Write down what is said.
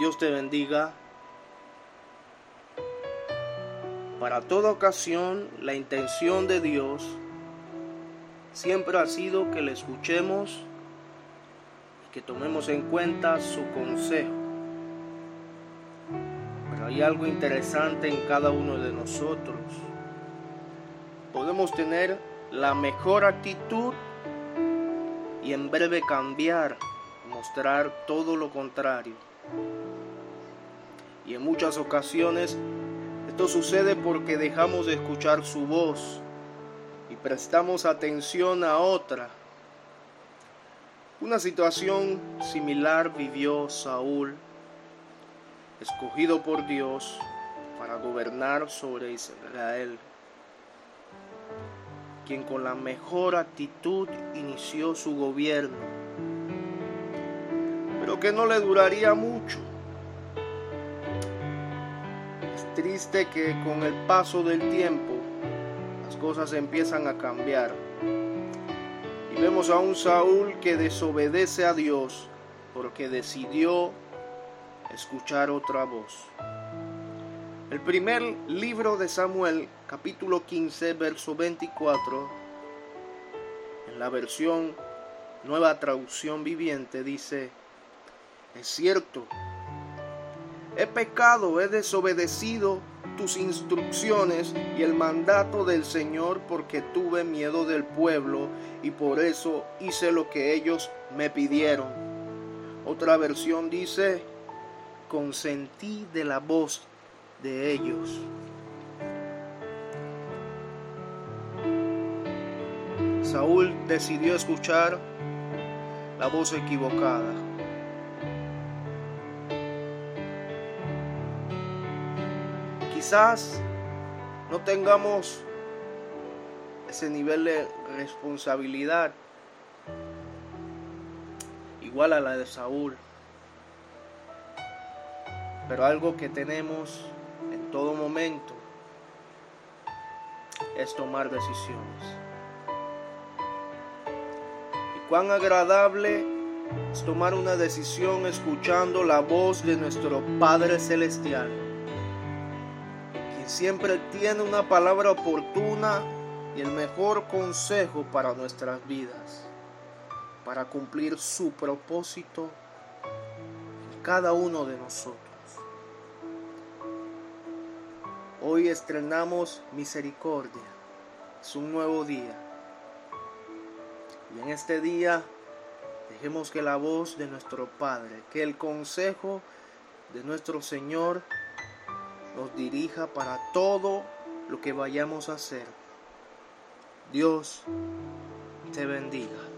Dios te bendiga. Para toda ocasión, la intención de Dios siempre ha sido que le escuchemos y que tomemos en cuenta su consejo. Pero hay algo interesante en cada uno de nosotros. Podemos tener la mejor actitud y en breve cambiar, mostrar todo lo contrario. Y en muchas ocasiones esto sucede porque dejamos de escuchar su voz y prestamos atención a otra. Una situación similar vivió Saúl, escogido por Dios para gobernar sobre Israel quien con la mejor actitud inició su gobierno, pero que no le duraría mucho. Es triste que con el paso del tiempo las cosas empiezan a cambiar. Y vemos a un Saúl que desobedece a Dios porque decidió escuchar otra voz. El primer libro de Samuel, capítulo 15, verso 24, en la versión Nueva Traducción Viviente dice, es cierto, he pecado, he desobedecido tus instrucciones y el mandato del Señor porque tuve miedo del pueblo y por eso hice lo que ellos me pidieron. Otra versión dice, consentí de la voz de ellos. Saúl decidió escuchar la voz equivocada. Quizás no tengamos ese nivel de responsabilidad igual a la de Saúl. Pero algo que tenemos todo momento es tomar decisiones. Y cuán agradable es tomar una decisión escuchando la voz de nuestro Padre Celestial, siempre tiene una palabra oportuna y el mejor consejo para nuestras vidas, para cumplir su propósito en cada uno de nosotros. Hoy estrenamos misericordia. Es un nuevo día. Y en este día dejemos que la voz de nuestro Padre, que el consejo de nuestro Señor nos dirija para todo lo que vayamos a hacer. Dios te bendiga.